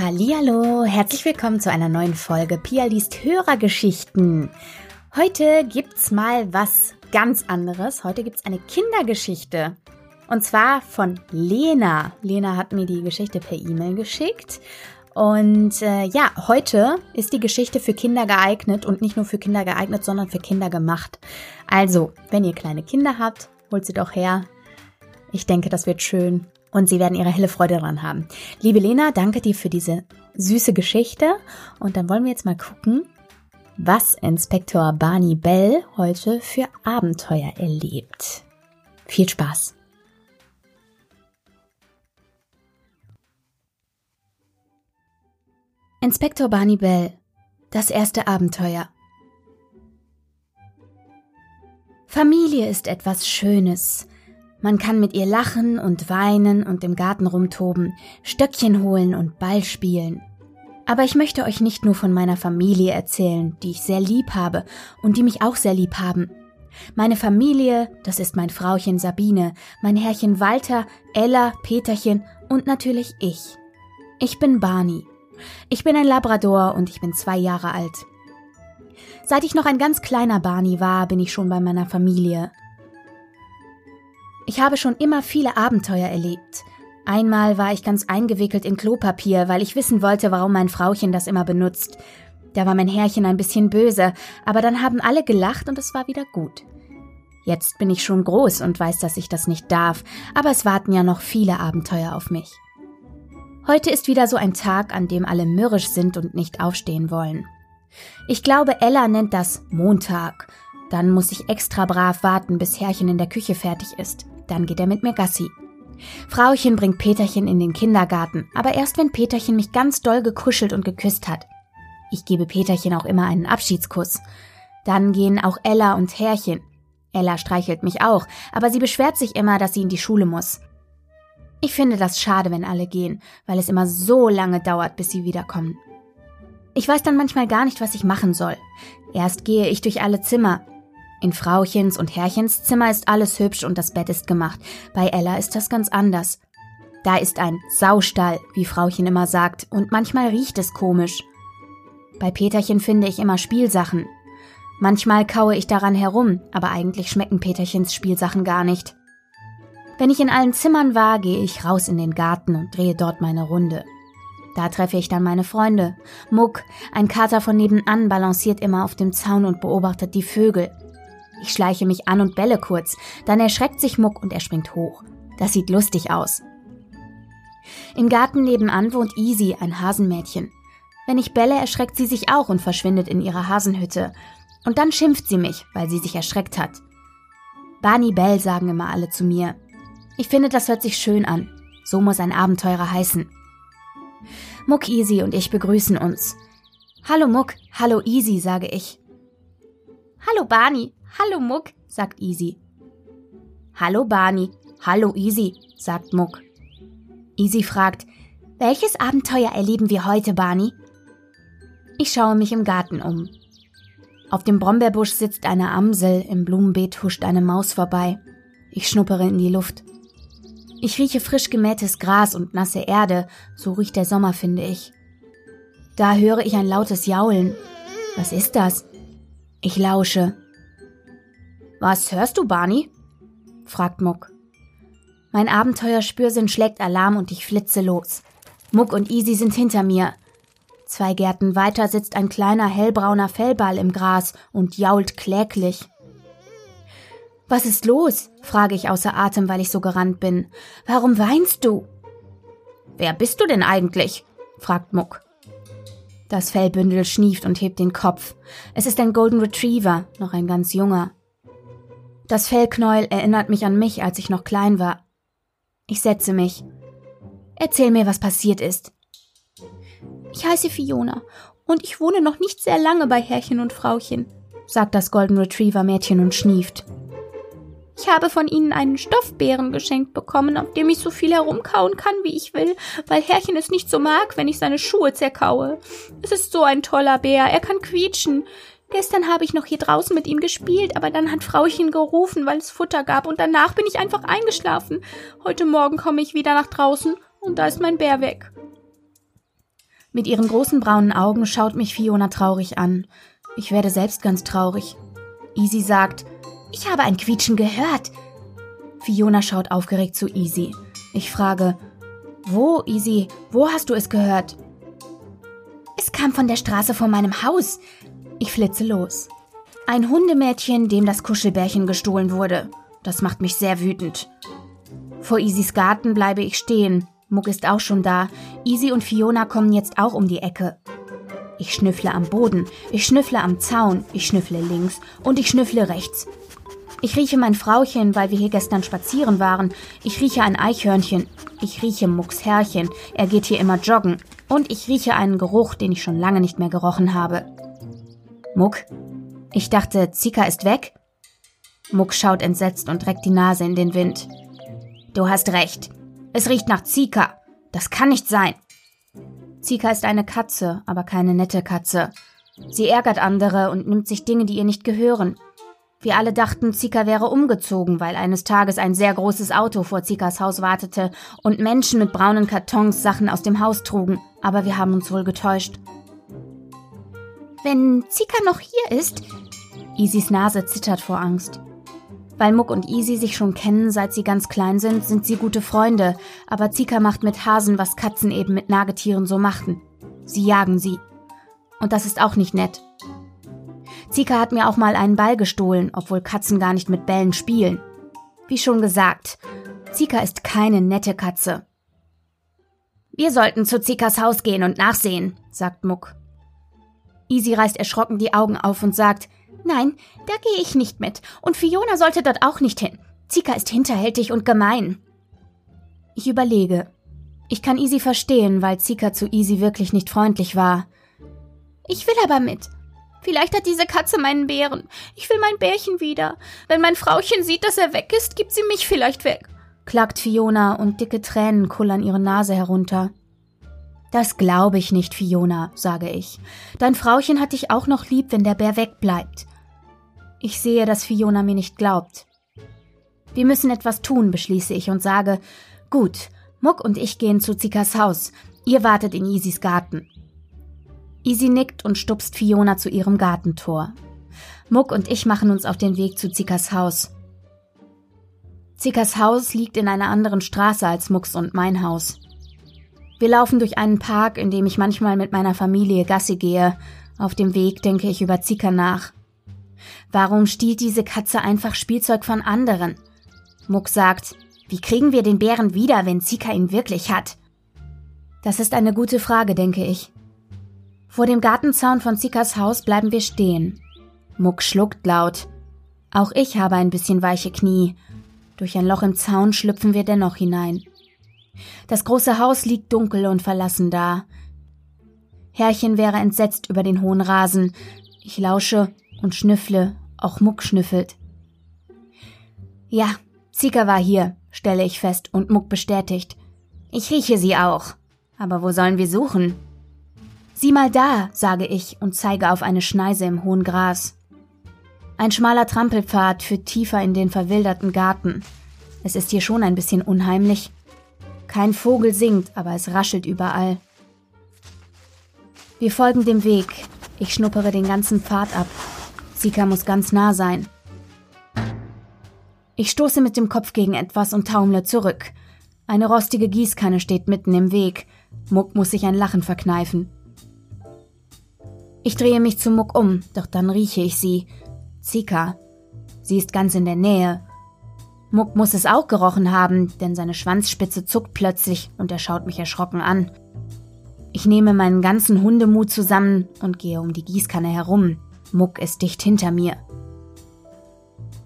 Hallihallo, herzlich willkommen zu einer neuen Folge Pia liest Hörergeschichten. Heute gibt's mal was ganz anderes. Heute gibt's eine Kindergeschichte. Und zwar von Lena. Lena hat mir die Geschichte per E-Mail geschickt. Und äh, ja, heute ist die Geschichte für Kinder geeignet und nicht nur für Kinder geeignet, sondern für Kinder gemacht. Also, wenn ihr kleine Kinder habt, holt sie doch her. Ich denke, das wird schön und sie werden ihre helle Freude daran haben. Liebe Lena, danke dir für diese süße Geschichte und dann wollen wir jetzt mal gucken, was Inspektor Barney Bell heute für Abenteuer erlebt. Viel Spaß! Inspektor Barney Bell Das erste Abenteuer Familie ist etwas Schönes, man kann mit ihr lachen und weinen und im Garten rumtoben, Stöckchen holen und Ball spielen. Aber ich möchte euch nicht nur von meiner Familie erzählen, die ich sehr lieb habe und die mich auch sehr lieb haben. Meine Familie, das ist mein Frauchen Sabine, mein Herrchen Walter, Ella, Peterchen und natürlich ich. Ich bin Barney. Ich bin ein Labrador und ich bin zwei Jahre alt. Seit ich noch ein ganz kleiner Barney war, bin ich schon bei meiner Familie. Ich habe schon immer viele Abenteuer erlebt. Einmal war ich ganz eingewickelt in Klopapier, weil ich wissen wollte, warum mein Frauchen das immer benutzt. Da war mein Herrchen ein bisschen böse, aber dann haben alle gelacht und es war wieder gut. Jetzt bin ich schon groß und weiß, dass ich das nicht darf, aber es warten ja noch viele Abenteuer auf mich. Heute ist wieder so ein Tag, an dem alle mürrisch sind und nicht aufstehen wollen. Ich glaube, Ella nennt das Montag. Dann muss ich extra brav warten, bis Herrchen in der Küche fertig ist. Dann geht er mit mir Gassi. Frauchen bringt Peterchen in den Kindergarten, aber erst wenn Peterchen mich ganz doll gekuschelt und geküsst hat. Ich gebe Peterchen auch immer einen Abschiedskuss. Dann gehen auch Ella und Herrchen. Ella streichelt mich auch, aber sie beschwert sich immer, dass sie in die Schule muss. Ich finde das schade, wenn alle gehen, weil es immer so lange dauert, bis sie wiederkommen. Ich weiß dann manchmal gar nicht, was ich machen soll. Erst gehe ich durch alle Zimmer, in Frauchens und Herrchens Zimmer ist alles hübsch und das Bett ist gemacht. Bei Ella ist das ganz anders. Da ist ein Saustall, wie Frauchen immer sagt, und manchmal riecht es komisch. Bei Peterchen finde ich immer Spielsachen. Manchmal kaue ich daran herum, aber eigentlich schmecken Peterchens Spielsachen gar nicht. Wenn ich in allen Zimmern war, gehe ich raus in den Garten und drehe dort meine Runde. Da treffe ich dann meine Freunde. Muck, ein Kater von nebenan, balanciert immer auf dem Zaun und beobachtet die Vögel. Ich schleiche mich an und belle kurz, dann erschreckt sich Muck und er springt hoch. Das sieht lustig aus. Im Garten nebenan wohnt Easy, ein Hasenmädchen. Wenn ich belle, erschreckt sie sich auch und verschwindet in ihrer Hasenhütte. Und dann schimpft sie mich, weil sie sich erschreckt hat. Barney Bell sagen immer alle zu mir. Ich finde, das hört sich schön an. So muss ein Abenteurer heißen. Muck Easy und ich begrüßen uns. Hallo Muck, hallo Easy, sage ich. Hallo Barney, Hallo Muck, sagt Easy. Hallo Barney, hallo Easy, sagt Muck. Easy fragt, welches Abenteuer erleben wir heute, Barney? Ich schaue mich im Garten um. Auf dem Brombeerbusch sitzt eine Amsel, im Blumenbeet huscht eine Maus vorbei. Ich schnuppere in die Luft. Ich rieche frisch gemähtes Gras und nasse Erde, so riecht der Sommer, finde ich. Da höre ich ein lautes Jaulen. Was ist das? Ich lausche. Was hörst du, Barney? fragt Muck. Mein Abenteuerspürsinn schlägt Alarm und ich flitze los. Muck und Easy sind hinter mir. Zwei Gärten weiter sitzt ein kleiner hellbrauner Fellball im Gras und jault kläglich. Was ist los? frage ich außer Atem, weil ich so gerannt bin. Warum weinst du? Wer bist du denn eigentlich? fragt Muck. Das Fellbündel schnieft und hebt den Kopf. Es ist ein Golden Retriever, noch ein ganz junger. Das Fellknäuel erinnert mich an mich, als ich noch klein war. Ich setze mich. Erzähl mir, was passiert ist. Ich heiße Fiona und ich wohne noch nicht sehr lange bei Herrchen und Frauchen, sagt das Golden Retriever Mädchen und schnieft. Ich habe von ihnen einen Stoffbären geschenkt bekommen, auf dem ich so viel herumkauen kann, wie ich will, weil Herrchen es nicht so mag, wenn ich seine Schuhe zerkaue. Es ist so ein toller Bär, er kann quietschen. Gestern habe ich noch hier draußen mit ihm gespielt, aber dann hat Frauchen gerufen, weil es Futter gab, und danach bin ich einfach eingeschlafen. Heute Morgen komme ich wieder nach draußen und da ist mein Bär weg. Mit ihren großen braunen Augen schaut mich Fiona traurig an. Ich werde selbst ganz traurig. Easy sagt, ich habe ein Quietschen gehört. Fiona schaut aufgeregt zu Easy. Ich frage, wo, Easy, wo hast du es gehört? Es kam von der Straße vor meinem Haus. Ich flitze los. Ein Hundemädchen, dem das Kuschelbärchen gestohlen wurde. Das macht mich sehr wütend. Vor Isys Garten bleibe ich stehen. Muck ist auch schon da. Easy und Fiona kommen jetzt auch um die Ecke. Ich schnüffle am Boden, ich schnüffle am Zaun, ich schnüffle links und ich schnüffle rechts. Ich rieche mein Frauchen, weil wir hier gestern spazieren waren. Ich rieche ein Eichhörnchen. Ich rieche Mucks Herrchen. Er geht hier immer joggen. Und ich rieche einen Geruch, den ich schon lange nicht mehr gerochen habe. Muck? Ich dachte, Zika ist weg? Muck schaut entsetzt und reckt die Nase in den Wind. Du hast recht. Es riecht nach Zika. Das kann nicht sein. Zika ist eine Katze, aber keine nette Katze. Sie ärgert andere und nimmt sich Dinge, die ihr nicht gehören. Wir alle dachten, Zika wäre umgezogen, weil eines Tages ein sehr großes Auto vor Zikas Haus wartete und Menschen mit braunen Kartons Sachen aus dem Haus trugen, aber wir haben uns wohl getäuscht. Wenn Zika noch hier ist. Isis Nase zittert vor Angst. Weil Muck und Easy sich schon kennen, seit sie ganz klein sind, sind sie gute Freunde, aber Zika macht mit Hasen, was Katzen eben mit Nagetieren so machten. Sie jagen sie. Und das ist auch nicht nett. Zika hat mir auch mal einen Ball gestohlen, obwohl Katzen gar nicht mit Bällen spielen. Wie schon gesagt, Zika ist keine nette Katze. Wir sollten zu Zikas Haus gehen und nachsehen, sagt Muck. Easy reißt erschrocken die Augen auf und sagt, Nein, da gehe ich nicht mit. Und Fiona sollte dort auch nicht hin. Zika ist hinterhältig und gemein. Ich überlege. Ich kann Easy verstehen, weil Zika zu Easy wirklich nicht freundlich war. Ich will aber mit. Vielleicht hat diese Katze meinen Bären. Ich will mein Bärchen wieder. Wenn mein Frauchen sieht, dass er weg ist, gibt sie mich vielleicht weg, klagt Fiona und dicke Tränen kullern ihre Nase herunter. Das glaube ich nicht, Fiona, sage ich. Dein Frauchen hat dich auch noch lieb, wenn der Bär wegbleibt. Ich sehe, dass Fiona mir nicht glaubt. Wir müssen etwas tun, beschließe ich und sage, gut, Muck und ich gehen zu Zikas Haus. Ihr wartet in Isis Garten. Isi nickt und stupst Fiona zu ihrem Gartentor. Muck und ich machen uns auf den Weg zu Zikas Haus. Zikas Haus liegt in einer anderen Straße als Mucks und mein Haus. Wir laufen durch einen Park, in dem ich manchmal mit meiner Familie Gassi gehe. Auf dem Weg denke ich über Zika nach. Warum stiehlt diese Katze einfach Spielzeug von anderen? Muck sagt, wie kriegen wir den Bären wieder, wenn Zika ihn wirklich hat? Das ist eine gute Frage, denke ich. Vor dem Gartenzaun von Zikas Haus bleiben wir stehen. Muck schluckt laut. Auch ich habe ein bisschen weiche Knie. Durch ein Loch im Zaun schlüpfen wir dennoch hinein. Das große Haus liegt dunkel und verlassen da. Herrchen wäre entsetzt über den hohen Rasen. Ich lausche und schnüffle, auch Muck schnüffelt. Ja, Zika war hier, stelle ich fest, und Muck bestätigt. Ich rieche sie auch. Aber wo sollen wir suchen? Sieh mal da, sage ich und zeige auf eine Schneise im hohen Gras. Ein schmaler Trampelpfad führt tiefer in den verwilderten Garten. Es ist hier schon ein bisschen unheimlich. Kein Vogel singt, aber es raschelt überall. Wir folgen dem Weg. Ich schnuppere den ganzen Pfad ab. Sika muss ganz nah sein. Ich stoße mit dem Kopf gegen etwas und taumle zurück. Eine rostige Gießkanne steht mitten im Weg. Muck muss sich ein Lachen verkneifen. Ich drehe mich zu Muck um, doch dann rieche ich sie. Zika. Sie ist ganz in der Nähe. Muck muss es auch gerochen haben, denn seine Schwanzspitze zuckt plötzlich und er schaut mich erschrocken an. Ich nehme meinen ganzen Hundemut zusammen und gehe um die Gießkanne herum. Muck ist dicht hinter mir.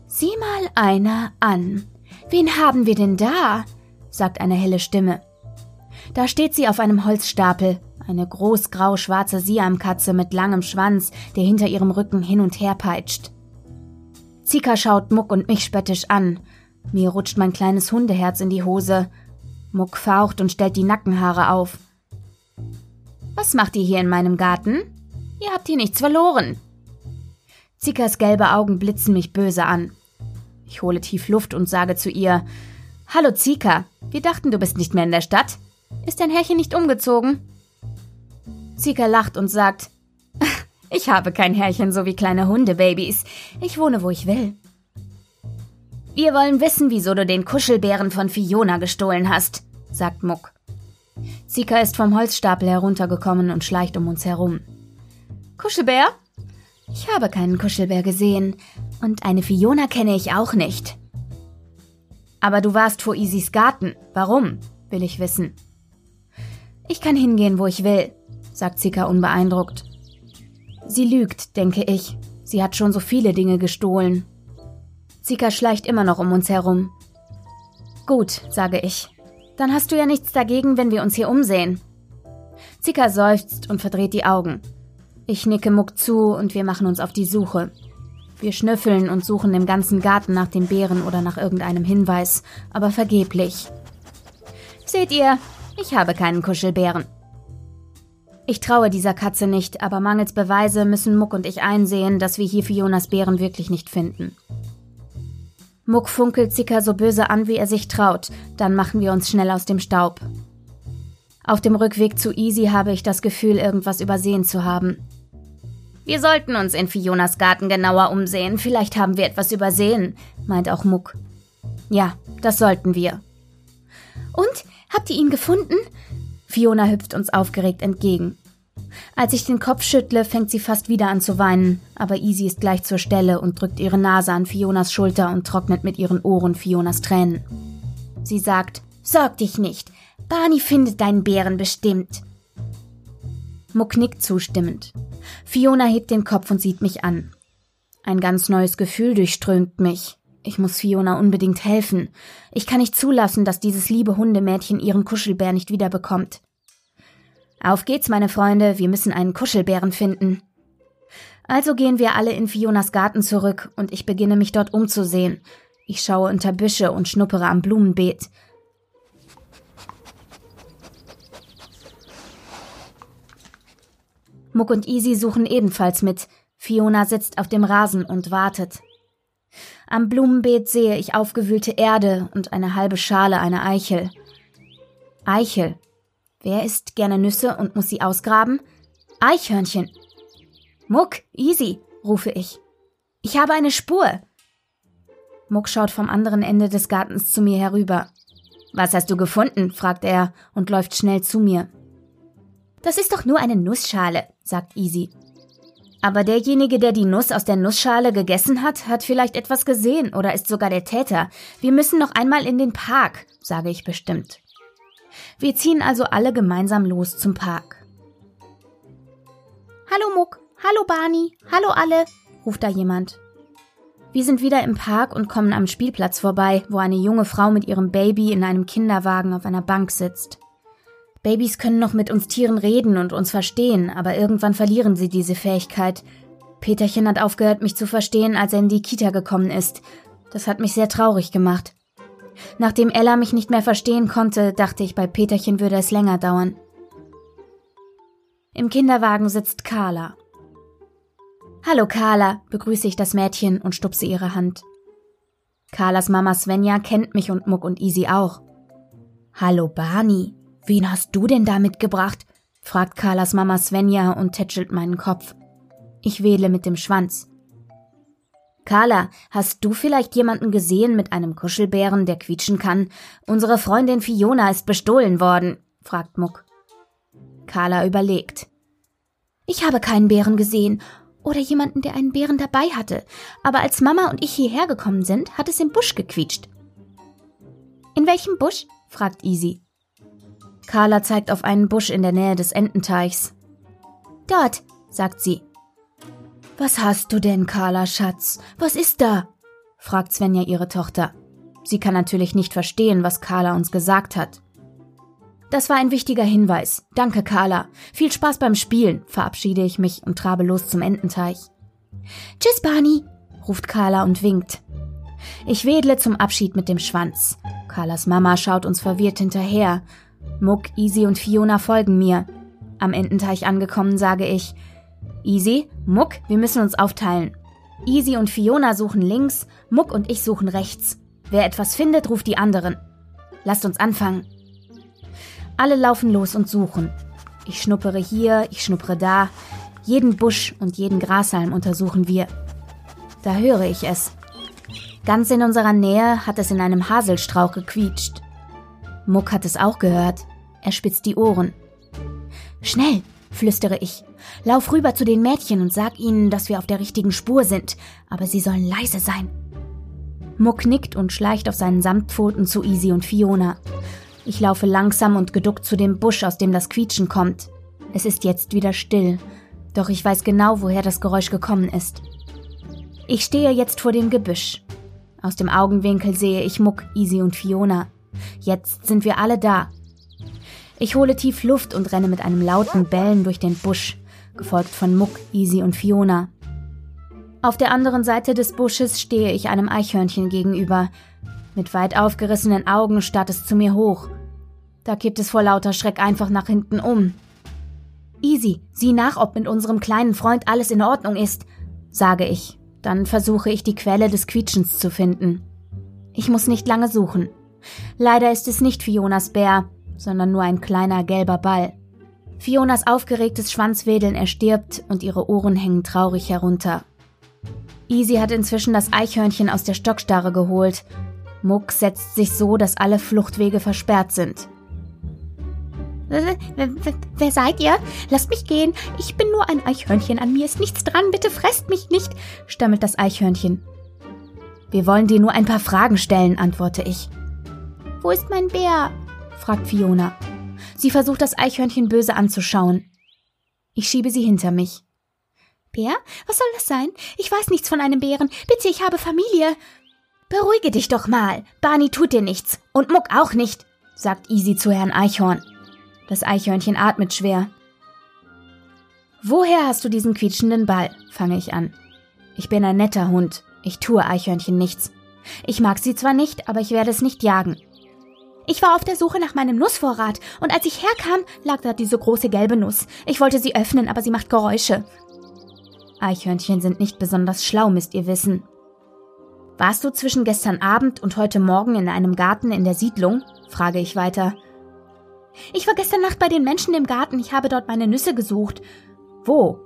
Sieh mal einer an. Wen haben wir denn da? sagt eine helle Stimme. Da steht sie auf einem Holzstapel, eine großgrau-schwarze Siamkatze mit langem Schwanz, der hinter ihrem Rücken hin und her peitscht. Zika schaut Muck und mich spöttisch an, mir rutscht mein kleines Hundeherz in die Hose. Muck faucht und stellt die Nackenhaare auf. Was macht ihr hier in meinem Garten? Ihr habt hier nichts verloren. Zickers gelbe Augen blitzen mich böse an. Ich hole tief Luft und sage zu ihr, Hallo Zika, wir dachten, du bist nicht mehr in der Stadt. Ist dein Herrchen nicht umgezogen? Zika lacht und sagt, ich habe kein Herrchen so wie kleine Hundebabys. Ich wohne, wo ich will. Wir wollen wissen, wieso du den Kuschelbären von Fiona gestohlen hast, sagt Muck. Zika ist vom Holzstapel heruntergekommen und schleicht um uns herum. Kuschelbär? Ich habe keinen Kuschelbär gesehen. Und eine Fiona kenne ich auch nicht. Aber du warst vor Isis Garten. Warum? will ich wissen. Ich kann hingehen, wo ich will, sagt Zika unbeeindruckt. Sie lügt, denke ich. Sie hat schon so viele Dinge gestohlen. Zika schleicht immer noch um uns herum. Gut, sage ich. Dann hast du ja nichts dagegen, wenn wir uns hier umsehen. Zika seufzt und verdreht die Augen. Ich nicke Muck zu und wir machen uns auf die Suche. Wir schnüffeln und suchen im ganzen Garten nach den Bären oder nach irgendeinem Hinweis, aber vergeblich. Seht ihr, ich habe keinen Kuschelbären. Ich traue dieser Katze nicht, aber mangels Beweise müssen Muck und ich einsehen, dass wir hier Fionas Bären wirklich nicht finden. Muck funkelt Zika so böse an, wie er sich traut, dann machen wir uns schnell aus dem Staub. Auf dem Rückweg zu Easy habe ich das Gefühl, irgendwas übersehen zu haben. Wir sollten uns in Fionas Garten genauer umsehen, vielleicht haben wir etwas übersehen, meint auch Muck. Ja, das sollten wir. Und? Habt ihr ihn gefunden? Fiona hüpft uns aufgeregt entgegen. Als ich den Kopf schüttle, fängt sie fast wieder an zu weinen, aber Easy ist gleich zur Stelle und drückt ihre Nase an Fionas Schulter und trocknet mit ihren Ohren Fionas Tränen. Sie sagt, Sorg dich nicht, Barney findet deinen Bären bestimmt. Muck nickt zustimmend. Fiona hebt den Kopf und sieht mich an. Ein ganz neues Gefühl durchströmt mich. Ich muss Fiona unbedingt helfen. Ich kann nicht zulassen, dass dieses liebe Hundemädchen ihren Kuschelbär nicht wiederbekommt. Auf geht's, meine Freunde, wir müssen einen Kuschelbären finden. Also gehen wir alle in Fionas Garten zurück und ich beginne mich dort umzusehen. Ich schaue unter Büsche und schnuppere am Blumenbeet. Muck und Easy suchen ebenfalls mit. Fiona sitzt auf dem Rasen und wartet. Am Blumenbeet sehe ich aufgewühlte Erde und eine halbe Schale einer Eichel. Eichel. Wer isst gerne Nüsse und muss sie ausgraben? Eichhörnchen. Muck, easy, rufe ich. Ich habe eine Spur. Muck schaut vom anderen Ende des Gartens zu mir herüber. Was hast du gefunden? fragt er und läuft schnell zu mir. Das ist doch nur eine Nussschale, sagt Easy. Aber derjenige, der die Nuss aus der Nussschale gegessen hat, hat vielleicht etwas gesehen oder ist sogar der Täter. Wir müssen noch einmal in den Park, sage ich bestimmt. Wir ziehen also alle gemeinsam los zum Park. Hallo Muck, hallo Barney, hallo alle, ruft da jemand. Wir sind wieder im Park und kommen am Spielplatz vorbei, wo eine junge Frau mit ihrem Baby in einem Kinderwagen auf einer Bank sitzt. Babys können noch mit uns Tieren reden und uns verstehen, aber irgendwann verlieren sie diese Fähigkeit. Peterchen hat aufgehört, mich zu verstehen, als er in die Kita gekommen ist. Das hat mich sehr traurig gemacht. Nachdem Ella mich nicht mehr verstehen konnte, dachte ich, bei Peterchen würde es länger dauern. Im Kinderwagen sitzt Carla. Hallo Carla, begrüße ich das Mädchen und stupse ihre Hand. Carlas Mama Svenja kennt mich und Muck und Easy auch. Hallo Barney, Wen hast du denn da mitgebracht? fragt Carlas Mama Svenja und tätschelt meinen Kopf. Ich wähle mit dem Schwanz. Carla, hast du vielleicht jemanden gesehen mit einem Kuschelbären, der quietschen kann? Unsere Freundin Fiona ist bestohlen worden, fragt Muck. Carla überlegt. Ich habe keinen Bären gesehen oder jemanden, der einen Bären dabei hatte, aber als Mama und ich hierher gekommen sind, hat es im Busch gequietscht. In welchem Busch? fragt Easy. Carla zeigt auf einen Busch in der Nähe des Ententeichs. Dort, sagt sie. Was hast du denn, Carla, Schatz? Was ist da? fragt Svenja ihre Tochter. Sie kann natürlich nicht verstehen, was Carla uns gesagt hat. Das war ein wichtiger Hinweis. Danke, Carla. Viel Spaß beim Spielen, verabschiede ich mich und trabe los zum Ententeich. Tschüss, Barney, ruft Carla und winkt. Ich wedle zum Abschied mit dem Schwanz. Carlas Mama schaut uns verwirrt hinterher Muck, Easy und Fiona folgen mir. Am Ententeich angekommen sage ich, Easy, Muck, wir müssen uns aufteilen. Easy und Fiona suchen links, Muck und ich suchen rechts. Wer etwas findet, ruft die anderen. Lasst uns anfangen. Alle laufen los und suchen. Ich schnuppere hier, ich schnuppere da. Jeden Busch und jeden Grashalm untersuchen wir. Da höre ich es. Ganz in unserer Nähe hat es in einem Haselstrauch gequietscht. Muck hat es auch gehört. Er spitzt die Ohren. Schnell, flüstere ich. Lauf rüber zu den Mädchen und sag ihnen, dass wir auf der richtigen Spur sind, aber sie sollen leise sein. Muck nickt und schleicht auf seinen Samtpfoten zu Easy und Fiona. Ich laufe langsam und geduckt zu dem Busch, aus dem das Quietschen kommt. Es ist jetzt wieder still, doch ich weiß genau, woher das Geräusch gekommen ist. Ich stehe jetzt vor dem Gebüsch. Aus dem Augenwinkel sehe ich Muck, Easy und Fiona. Jetzt sind wir alle da. Ich hole tief Luft und renne mit einem lauten Bellen durch den Busch, gefolgt von Muck, Easy und Fiona. Auf der anderen Seite des Busches stehe ich einem Eichhörnchen gegenüber, mit weit aufgerissenen Augen starrt es zu mir hoch. Da kippt es vor lauter Schreck einfach nach hinten um. Easy, sieh nach, ob mit unserem kleinen Freund alles in Ordnung ist, sage ich. Dann versuche ich die Quelle des Quietschens zu finden. Ich muss nicht lange suchen. Leider ist es nicht Fionas Bär, sondern nur ein kleiner gelber Ball. Fionas aufgeregtes Schwanzwedeln erstirbt und ihre Ohren hängen traurig herunter. Easy hat inzwischen das Eichhörnchen aus der Stockstarre geholt Muck setzt sich so, dass alle Fluchtwege versperrt sind. Wer seid ihr? Lasst mich gehen. Ich bin nur ein Eichhörnchen. An mir ist nichts dran. Bitte fresst mich nicht, stammelt das Eichhörnchen. Wir wollen dir nur ein paar Fragen stellen, antworte ich. Wo ist mein Bär? fragt Fiona. Sie versucht das Eichhörnchen böse anzuschauen. Ich schiebe sie hinter mich. Bär? Was soll das sein? Ich weiß nichts von einem Bären. Bitte, ich habe Familie. Beruhige dich doch mal. Barney tut dir nichts. Und Muck auch nicht, sagt Easy zu Herrn Eichhorn. Das Eichhörnchen atmet schwer. Woher hast du diesen quietschenden Ball? fange ich an. Ich bin ein netter Hund. Ich tue Eichhörnchen nichts. Ich mag sie zwar nicht, aber ich werde es nicht jagen. Ich war auf der Suche nach meinem Nussvorrat und als ich herkam, lag da diese große gelbe Nuss. Ich wollte sie öffnen, aber sie macht Geräusche. Eichhörnchen sind nicht besonders schlau, müsst ihr wissen. Warst du zwischen gestern Abend und heute Morgen in einem Garten in der Siedlung? frage ich weiter. Ich war gestern Nacht bei den Menschen im Garten. Ich habe dort meine Nüsse gesucht. Wo?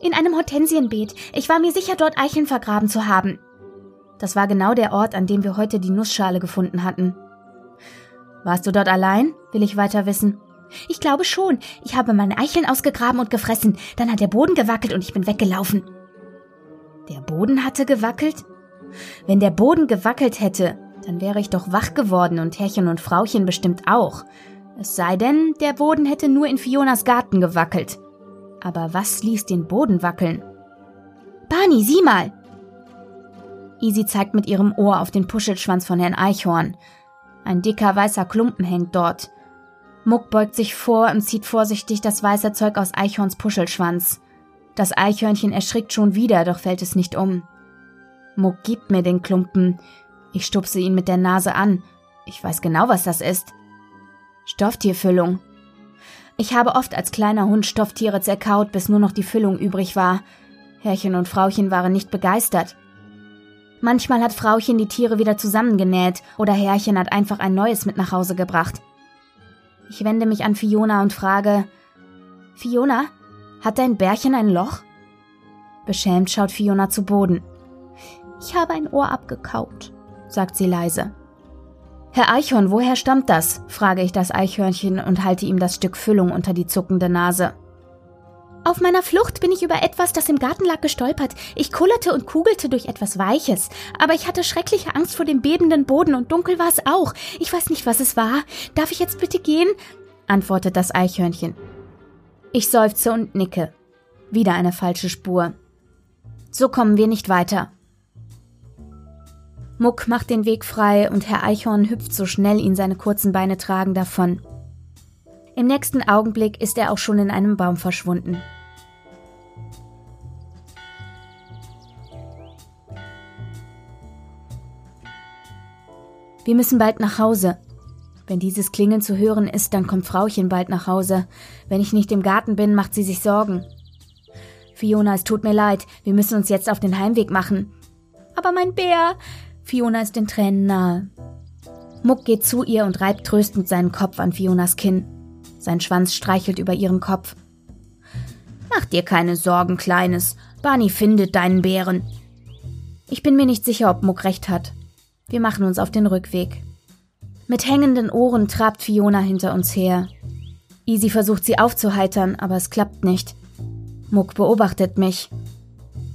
In einem Hortensienbeet. Ich war mir sicher, dort Eicheln vergraben zu haben. Das war genau der Ort, an dem wir heute die Nussschale gefunden hatten. Warst du dort allein? will ich weiter wissen. Ich glaube schon. Ich habe meine Eicheln ausgegraben und gefressen. Dann hat der Boden gewackelt und ich bin weggelaufen. Der Boden hatte gewackelt? Wenn der Boden gewackelt hätte, dann wäre ich doch wach geworden und Herrchen und Frauchen bestimmt auch. Es sei denn, der Boden hätte nur in Fionas Garten gewackelt. Aber was ließ den Boden wackeln? Barney, sieh mal! Easy zeigt mit ihrem Ohr auf den Puschelschwanz von Herrn Eichhorn. Ein dicker weißer Klumpen hängt dort. Muck beugt sich vor und zieht vorsichtig das weiße Zeug aus Eichhorns Puschelschwanz. Das Eichhörnchen erschrickt schon wieder, doch fällt es nicht um. Muck gibt mir den Klumpen. Ich stupse ihn mit der Nase an. Ich weiß genau, was das ist. Stofftierfüllung. Ich habe oft als kleiner Hund Stofftiere zerkaut, bis nur noch die Füllung übrig war. Herrchen und Frauchen waren nicht begeistert. Manchmal hat Frauchen die Tiere wieder zusammengenäht oder Herrchen hat einfach ein neues mit nach Hause gebracht. Ich wende mich an Fiona und frage, Fiona, hat dein Bärchen ein Loch? Beschämt schaut Fiona zu Boden. Ich habe ein Ohr abgekaut, sagt sie leise. Herr Eichhorn, woher stammt das? frage ich das Eichhörnchen und halte ihm das Stück Füllung unter die zuckende Nase. Auf meiner Flucht bin ich über etwas, das im Garten lag, gestolpert. Ich kullerte und kugelte durch etwas Weiches, aber ich hatte schreckliche Angst vor dem bebenden Boden und dunkel war es auch. Ich weiß nicht, was es war. Darf ich jetzt bitte gehen? antwortet das Eichhörnchen. Ich seufze und nicke. Wieder eine falsche Spur. So kommen wir nicht weiter. Muck macht den Weg frei und Herr Eichhorn hüpft so schnell ihn seine kurzen Beine tragen davon. Im nächsten Augenblick ist er auch schon in einem Baum verschwunden. Wir müssen bald nach Hause. Wenn dieses Klingeln zu hören ist, dann kommt Frauchen bald nach Hause. Wenn ich nicht im Garten bin, macht sie sich Sorgen. Fiona, es tut mir leid, wir müssen uns jetzt auf den Heimweg machen. Aber mein Bär, Fiona ist den Tränen nahe. Muck geht zu ihr und reibt tröstend seinen Kopf an Fionas Kinn. Sein Schwanz streichelt über ihren Kopf. Mach dir keine Sorgen, Kleines. Barney findet deinen Bären. Ich bin mir nicht sicher, ob Muck recht hat. Wir machen uns auf den Rückweg. Mit hängenden Ohren trabt Fiona hinter uns her. Easy versucht sie aufzuheitern, aber es klappt nicht. Muck beobachtet mich.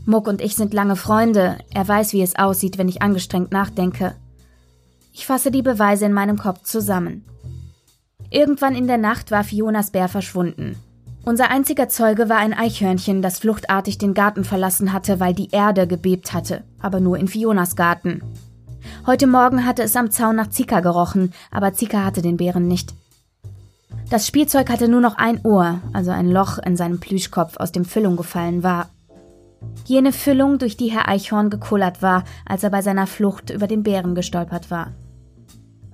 Muck und ich sind lange Freunde. Er weiß, wie es aussieht, wenn ich angestrengt nachdenke. Ich fasse die Beweise in meinem Kopf zusammen. Irgendwann in der Nacht war Fionas Bär verschwunden. Unser einziger Zeuge war ein Eichhörnchen, das fluchtartig den Garten verlassen hatte, weil die Erde gebebt hatte, aber nur in Fionas Garten. Heute Morgen hatte es am Zaun nach Zika gerochen, aber Zika hatte den Bären nicht. Das Spielzeug hatte nur noch ein Ohr, also ein Loch in seinem Plüschkopf, aus dem Füllung gefallen war. Jene Füllung, durch die Herr Eichhorn gekullert war, als er bei seiner Flucht über den Bären gestolpert war.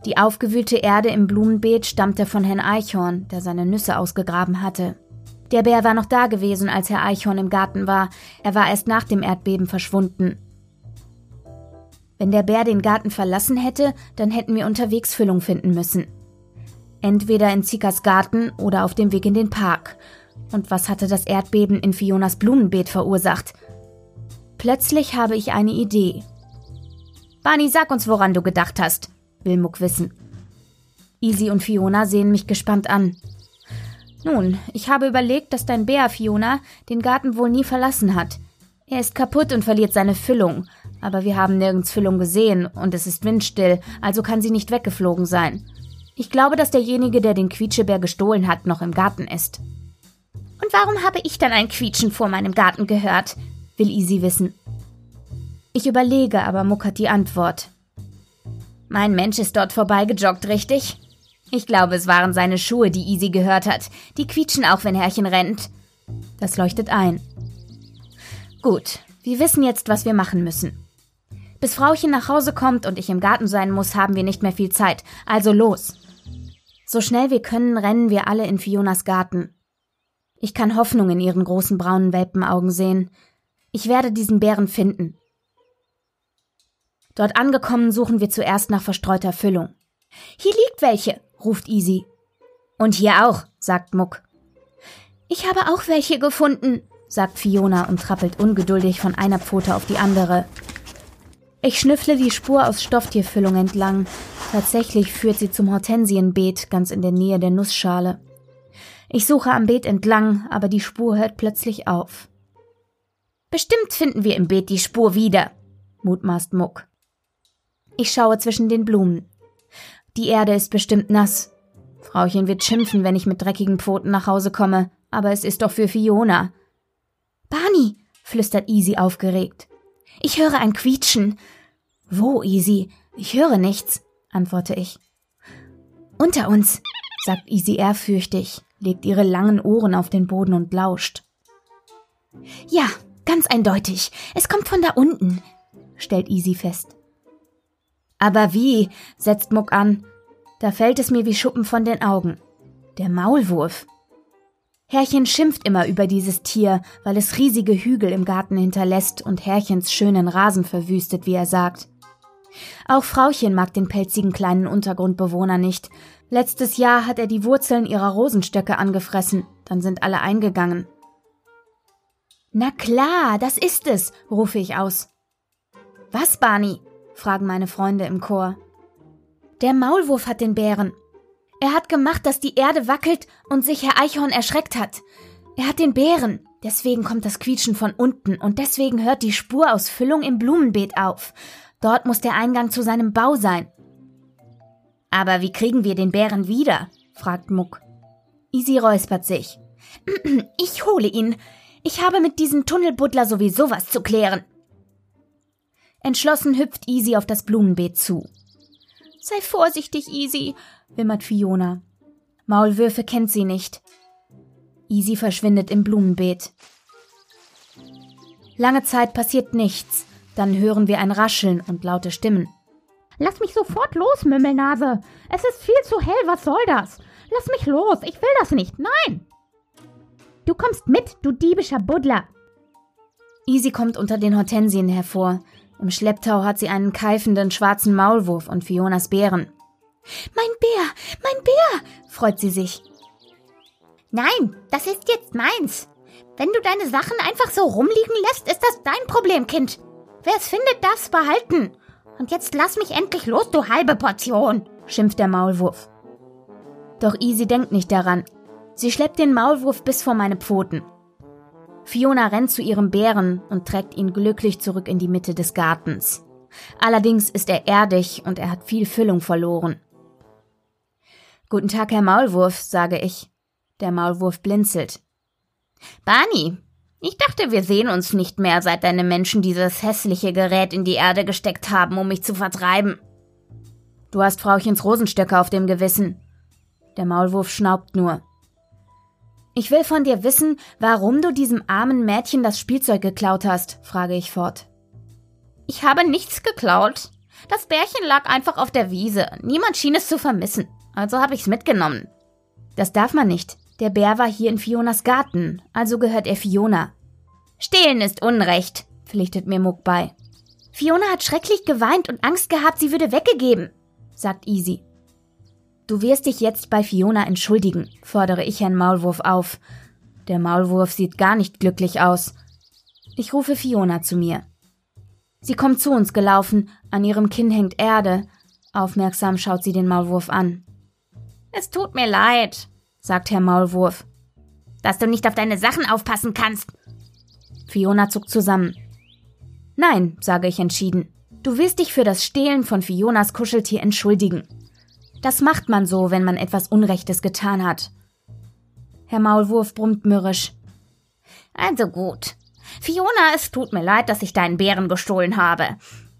Die aufgewühlte Erde im Blumenbeet stammte von Herrn Eichhorn, der seine Nüsse ausgegraben hatte. Der Bär war noch da gewesen, als Herr Eichhorn im Garten war. Er war erst nach dem Erdbeben verschwunden. Wenn der Bär den Garten verlassen hätte, dann hätten wir unterwegs Füllung finden müssen. Entweder in Zikas Garten oder auf dem Weg in den Park. Und was hatte das Erdbeben in Fionas Blumenbeet verursacht? Plötzlich habe ich eine Idee. Barney, sag uns, woran du gedacht hast, will Muck wissen. Easy und Fiona sehen mich gespannt an. Nun, ich habe überlegt, dass dein Bär, Fiona, den Garten wohl nie verlassen hat. Er ist kaputt und verliert seine Füllung, aber wir haben nirgends Füllung gesehen und es ist windstill, also kann sie nicht weggeflogen sein. Ich glaube, dass derjenige, der den Quietschebär gestohlen hat, noch im Garten ist. Und warum habe ich dann ein Quietschen vor meinem Garten gehört? will Easy wissen. Ich überlege, aber Muck hat die Antwort. Mein Mensch ist dort vorbeigejoggt, richtig? Ich glaube, es waren seine Schuhe, die Easy gehört hat. Die quietschen auch, wenn Herrchen rennt. Das leuchtet ein. Gut, wir wissen jetzt, was wir machen müssen. Bis Frauchen nach Hause kommt und ich im Garten sein muss, haben wir nicht mehr viel Zeit. Also los. So schnell wir können, rennen wir alle in Fionas Garten. Ich kann Hoffnung in ihren großen braunen Welpenaugen sehen. Ich werde diesen Bären finden. Dort angekommen suchen wir zuerst nach verstreuter Füllung. Hier liegt welche, ruft Easy. Und hier auch, sagt Muck. Ich habe auch welche gefunden, sagt Fiona und trappelt ungeduldig von einer Pfote auf die andere. Ich schnüffle die Spur aus Stofftierfüllung entlang. Tatsächlich führt sie zum Hortensienbeet ganz in der Nähe der Nussschale. Ich suche am Beet entlang, aber die Spur hört plötzlich auf. Bestimmt finden wir im Beet die Spur wieder, mutmaßt Muck. Ich schaue zwischen den Blumen. Die Erde ist bestimmt nass. Frauchen wird schimpfen, wenn ich mit dreckigen Pfoten nach Hause komme, aber es ist doch für Fiona. Barney, flüstert Easy aufgeregt. Ich höre ein Quietschen. Wo, Easy? Ich höre nichts, antworte ich. Unter uns, sagt Easy ehrfürchtig, legt ihre langen Ohren auf den Boden und lauscht. Ja, ganz eindeutig. Es kommt von da unten, stellt Easy fest. Aber wie? setzt Muck an. Da fällt es mir wie Schuppen von den Augen. Der Maulwurf. Herrchen schimpft immer über dieses Tier, weil es riesige Hügel im Garten hinterlässt und Herrchens schönen Rasen verwüstet, wie er sagt. Auch Frauchen mag den pelzigen kleinen Untergrundbewohner nicht. Letztes Jahr hat er die Wurzeln ihrer Rosenstöcke angefressen, dann sind alle eingegangen. Na klar, das ist es, rufe ich aus. Was, Barney? Fragen meine Freunde im Chor. Der Maulwurf hat den Bären. Er hat gemacht, dass die Erde wackelt und sich Herr Eichhorn erschreckt hat. Er hat den Bären. Deswegen kommt das Quietschen von unten und deswegen hört die Spur aus Füllung im Blumenbeet auf. Dort muss der Eingang zu seinem Bau sein. Aber wie kriegen wir den Bären wieder? fragt Muck. Easy räuspert sich. Ich hole ihn. Ich habe mit diesem Tunnelbuddler sowieso was zu klären. Entschlossen hüpft Easy auf das Blumenbeet zu. Sei vorsichtig, Easy, wimmert Fiona. Maulwürfe kennt sie nicht. Easy verschwindet im Blumenbeet. Lange Zeit passiert nichts. Dann hören wir ein Rascheln und laute Stimmen. Lass mich sofort los, Mümmelnase. Es ist viel zu hell, was soll das? Lass mich los, ich will das nicht, nein. Du kommst mit, du diebischer Buddler. Easy kommt unter den Hortensien hervor. Im Schlepptau hat sie einen keifenden schwarzen Maulwurf und Fionas Bären. Mein Bär, mein Bär, freut sie sich. Nein, das ist jetzt meins. Wenn du deine Sachen einfach so rumliegen lässt, ist das dein Problem, Kind. Wer es findet, darf's behalten. Und jetzt lass mich endlich los, du halbe Portion, schimpft der Maulwurf. Doch Easy denkt nicht daran. Sie schleppt den Maulwurf bis vor meine Pfoten. Fiona rennt zu ihrem Bären und trägt ihn glücklich zurück in die Mitte des Gartens. Allerdings ist er erdig und er hat viel Füllung verloren. Guten Tag, Herr Maulwurf, sage ich. Der Maulwurf blinzelt. Barney, ich dachte, wir sehen uns nicht mehr, seit deine Menschen dieses hässliche Gerät in die Erde gesteckt haben, um mich zu vertreiben. Du hast Frauchens Rosenstöcke auf dem Gewissen. Der Maulwurf schnaubt nur. Ich will von dir wissen, warum du diesem armen Mädchen das Spielzeug geklaut hast, frage ich fort. Ich habe nichts geklaut. Das Bärchen lag einfach auf der Wiese. Niemand schien es zu vermissen. Also habe ich's mitgenommen. Das darf man nicht. Der Bär war hier in Fionas Garten, also gehört er Fiona. Stehlen ist Unrecht, pflichtet mir Muck bei. Fiona hat schrecklich geweint und Angst gehabt, sie würde weggegeben, sagt Easy. Du wirst dich jetzt bei Fiona entschuldigen, fordere ich Herrn Maulwurf auf. Der Maulwurf sieht gar nicht glücklich aus. Ich rufe Fiona zu mir. Sie kommt zu uns gelaufen, an ihrem Kinn hängt Erde. Aufmerksam schaut sie den Maulwurf an. Es tut mir leid, sagt Herr Maulwurf. Dass du nicht auf deine Sachen aufpassen kannst. Fiona zuckt zusammen. Nein, sage ich entschieden. Du wirst dich für das Stehlen von Fionas Kuscheltier entschuldigen. Das macht man so, wenn man etwas Unrechtes getan hat. Herr Maulwurf brummt mürrisch. Also gut. Fiona, es tut mir leid, dass ich deinen Bären gestohlen habe.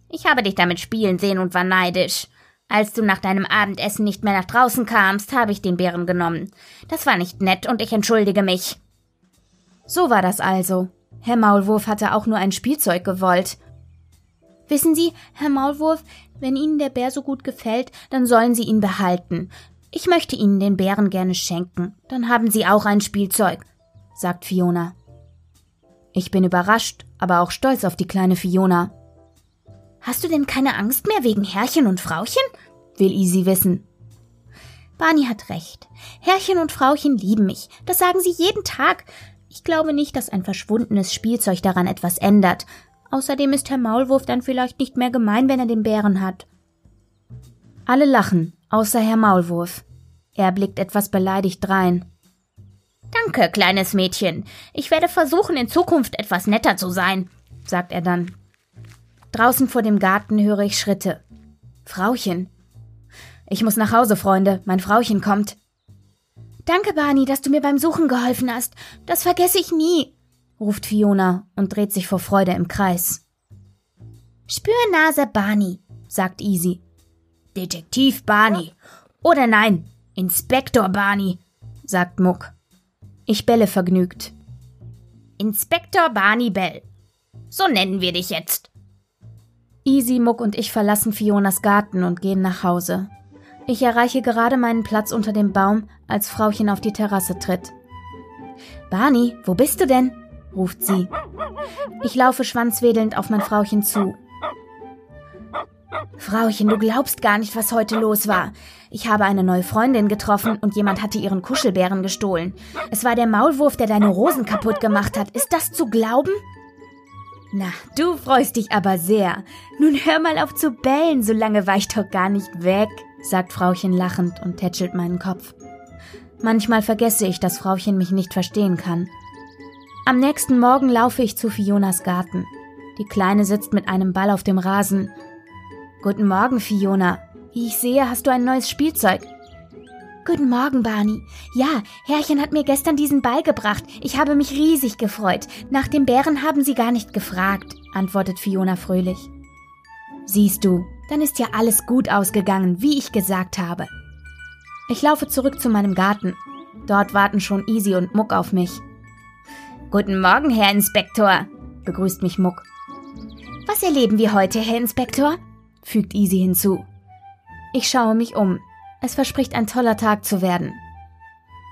Ich habe dich damit spielen sehen und war neidisch. Als du nach deinem Abendessen nicht mehr nach draußen kamst, habe ich den Bären genommen. Das war nicht nett und ich entschuldige mich. So war das also. Herr Maulwurf hatte auch nur ein Spielzeug gewollt. Wissen Sie, Herr Maulwurf, wenn Ihnen der Bär so gut gefällt, dann sollen Sie ihn behalten. Ich möchte Ihnen den Bären gerne schenken. Dann haben Sie auch ein Spielzeug, sagt Fiona. Ich bin überrascht, aber auch stolz auf die kleine Fiona. Hast du denn keine Angst mehr wegen Herrchen und Frauchen? will Easy wissen. Barney hat recht. Herrchen und Frauchen lieben mich. Das sagen sie jeden Tag. Ich glaube nicht, dass ein verschwundenes Spielzeug daran etwas ändert. Außerdem ist Herr Maulwurf dann vielleicht nicht mehr gemein, wenn er den Bären hat. Alle lachen, außer Herr Maulwurf. Er blickt etwas beleidigt drein. Danke, kleines Mädchen. Ich werde versuchen, in Zukunft etwas netter zu sein, sagt er dann. Draußen vor dem Garten höre ich Schritte. Frauchen. Ich muss nach Hause, Freunde. Mein Frauchen kommt. Danke, Barney, dass du mir beim Suchen geholfen hast. Das vergesse ich nie, ruft Fiona und dreht sich vor Freude im Kreis. Spürnase Barney, sagt Easy. Detektiv Barney. Oder nein, Inspektor Barney, sagt Muck. Ich belle vergnügt. Inspektor Barney Bell. So nennen wir dich jetzt. Easy, Muck und ich verlassen Fionas Garten und gehen nach Hause. Ich erreiche gerade meinen Platz unter dem Baum, als Frauchen auf die Terrasse tritt. Barney, wo bist du denn? Ruft sie. Ich laufe schwanzwedelnd auf mein Frauchen zu. Frauchen, du glaubst gar nicht, was heute los war. Ich habe eine neue Freundin getroffen und jemand hatte ihren Kuschelbären gestohlen. Es war der Maulwurf, der deine Rosen kaputt gemacht hat. Ist das zu glauben? Na, du freust dich aber sehr. Nun hör mal auf zu bellen, so lange war ich doch gar nicht weg, sagt Frauchen lachend und tätschelt meinen Kopf. Manchmal vergesse ich, dass Frauchen mich nicht verstehen kann. Am nächsten Morgen laufe ich zu Fionas Garten. Die Kleine sitzt mit einem Ball auf dem Rasen. Guten Morgen, Fiona. Wie ich sehe, hast du ein neues Spielzeug. Guten Morgen, Barney. Ja, Herrchen hat mir gestern diesen Ball gebracht. Ich habe mich riesig gefreut. Nach dem Bären haben Sie gar nicht gefragt, antwortet Fiona fröhlich. Siehst du, dann ist ja alles gut ausgegangen, wie ich gesagt habe. Ich laufe zurück zu meinem Garten. Dort warten schon Easy und Muck auf mich. Guten Morgen, Herr Inspektor, begrüßt mich Muck. Was erleben wir heute, Herr Inspektor? fügt Easy hinzu. Ich schaue mich um. Es verspricht ein toller Tag zu werden.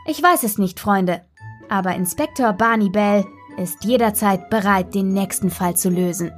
Ich weiß es nicht, Freunde, aber Inspektor Barney Bell ist jederzeit bereit, den nächsten Fall zu lösen.